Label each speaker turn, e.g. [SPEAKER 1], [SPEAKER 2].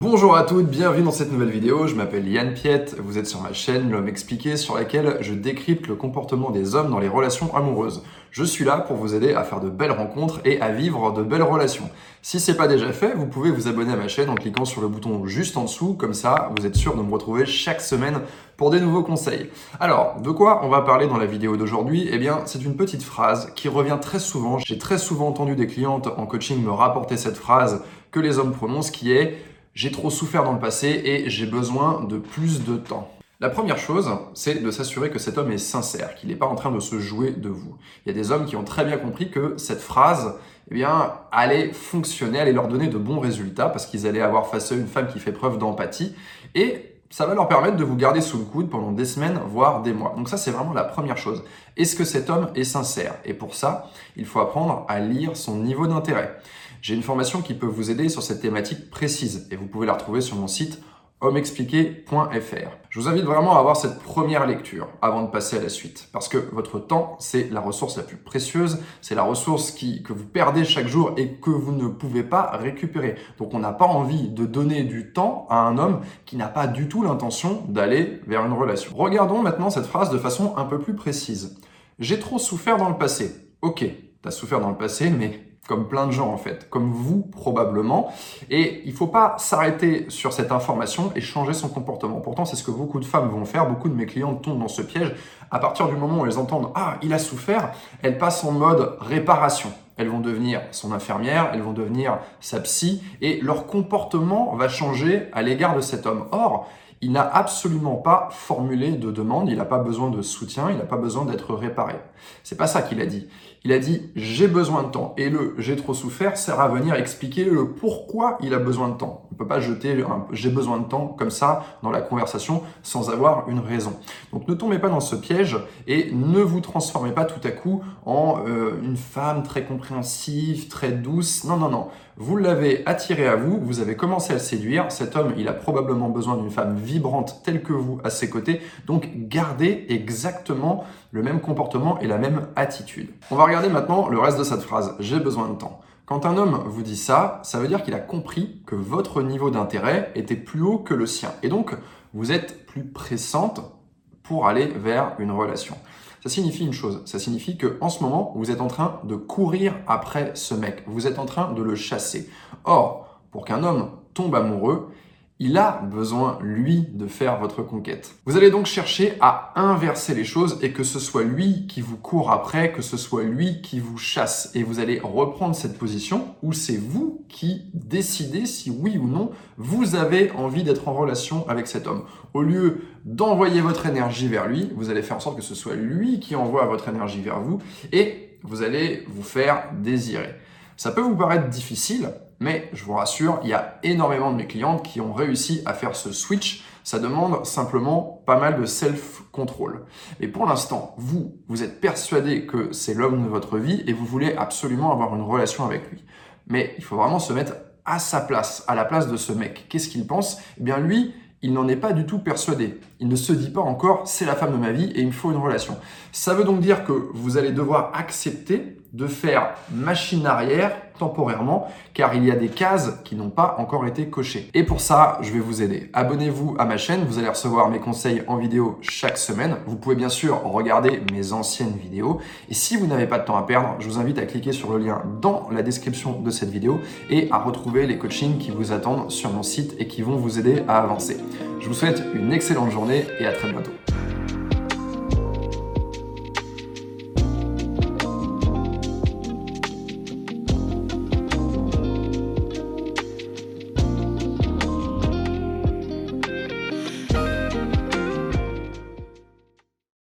[SPEAKER 1] Bonjour à toutes, bienvenue dans cette nouvelle vidéo, je m'appelle Yann Piette, vous êtes sur ma chaîne L'Homme Expliqué sur laquelle je décrypte le comportement des hommes dans les relations amoureuses. Je suis là pour vous aider à faire de belles rencontres et à vivre de belles relations. Si c'est pas déjà fait, vous pouvez vous abonner à ma chaîne en cliquant sur le bouton juste en dessous, comme ça vous êtes sûr de me retrouver chaque semaine pour des nouveaux conseils. Alors, de quoi on va parler dans la vidéo d'aujourd'hui? Eh bien, c'est une petite phrase qui revient très souvent. J'ai très souvent entendu des clientes en coaching me rapporter cette phrase que les hommes prononcent qui est j'ai trop souffert dans le passé et j'ai besoin de plus de temps. La première chose, c'est de s'assurer que cet homme est sincère, qu'il n'est pas en train de se jouer de vous. Il y a des hommes qui ont très bien compris que cette phrase, eh bien, allait fonctionner, allait leur donner de bons résultats parce qu'ils allaient avoir face à eux une femme qui fait preuve d'empathie et ça va leur permettre de vous garder sous le coude pendant des semaines, voire des mois. Donc ça, c'est vraiment la première chose. Est-ce que cet homme est sincère? Et pour ça, il faut apprendre à lire son niveau d'intérêt. J'ai une formation qui peut vous aider sur cette thématique précise et vous pouvez la retrouver sur mon site hommeexpliqué.fr. Je vous invite vraiment à avoir cette première lecture avant de passer à la suite parce que votre temps, c'est la ressource la plus précieuse, c'est la ressource que vous perdez chaque jour et que vous ne pouvez pas récupérer. Donc on n'a pas envie de donner du temps à un homme qui n'a pas du tout l'intention d'aller vers une relation. Regardons maintenant cette phrase de façon un peu plus précise. J'ai trop souffert dans le passé. Ok, t'as souffert dans le passé, mais comme plein de gens en fait, comme vous probablement. Et il ne faut pas s'arrêter sur cette information et changer son comportement. Pourtant, c'est ce que beaucoup de femmes vont faire. Beaucoup de mes clientes tombent dans ce piège. À partir du moment où elles entendent Ah, il a souffert, elles passent en mode réparation. Elles vont devenir son infirmière, elles vont devenir sa psy, et leur comportement va changer à l'égard de cet homme. Or, il n'a absolument pas formulé de demande, il n'a pas besoin de soutien, il n'a pas besoin d'être réparé. C'est pas ça qu'il a dit. Il a dit j'ai besoin de temps et le j'ai trop souffert sert à venir expliquer le pourquoi il a besoin de temps. On ne peut pas jeter un j'ai besoin de temps comme ça dans la conversation sans avoir une raison. Donc ne tombez pas dans ce piège et ne vous transformez pas tout à coup en euh, une femme très compréhensive, très douce. Non non non, vous l'avez attiré à vous, vous avez commencé à le séduire. Cet homme, il a probablement besoin d'une femme vibrante telle que vous à ses côtés. Donc gardez exactement le même comportement et la même attitude. Regarder maintenant le reste de cette phrase. J'ai besoin de temps. Quand un homme vous dit ça, ça veut dire qu'il a compris que votre niveau d'intérêt était plus haut que le sien. Et donc, vous êtes plus pressante pour aller vers une relation. Ça signifie une chose, ça signifie que en ce moment, vous êtes en train de courir après ce mec, vous êtes en train de le chasser. Or, pour qu'un homme tombe amoureux, il a besoin, lui, de faire votre conquête. Vous allez donc chercher à inverser les choses et que ce soit lui qui vous court après, que ce soit lui qui vous chasse. Et vous allez reprendre cette position où c'est vous qui décidez si oui ou non vous avez envie d'être en relation avec cet homme. Au lieu d'envoyer votre énergie vers lui, vous allez faire en sorte que ce soit lui qui envoie votre énergie vers vous et vous allez vous faire désirer. Ça peut vous paraître difficile, mais je vous rassure, il y a énormément de mes clientes qui ont réussi à faire ce switch. Ça demande simplement pas mal de self-control. Et pour l'instant, vous, vous êtes persuadé que c'est l'homme de votre vie et vous voulez absolument avoir une relation avec lui. Mais il faut vraiment se mettre à sa place, à la place de ce mec. Qu'est-ce qu'il pense? Eh bien lui, il n'en est pas du tout persuadé. Il ne se dit pas encore c'est la femme de ma vie et il me faut une relation. Ça veut donc dire que vous allez devoir accepter de faire machine arrière temporairement car il y a des cases qui n'ont pas encore été cochées. Et pour ça, je vais vous aider. Abonnez-vous à ma chaîne, vous allez recevoir mes conseils en vidéo chaque semaine. Vous pouvez bien sûr regarder mes anciennes vidéos. Et si vous n'avez pas de temps à perdre, je vous invite à cliquer sur le lien dans la description de cette vidéo et à retrouver les coachings qui vous attendent sur mon site et qui vont vous aider à avancer. Je vous souhaite une excellente journée et à très bientôt.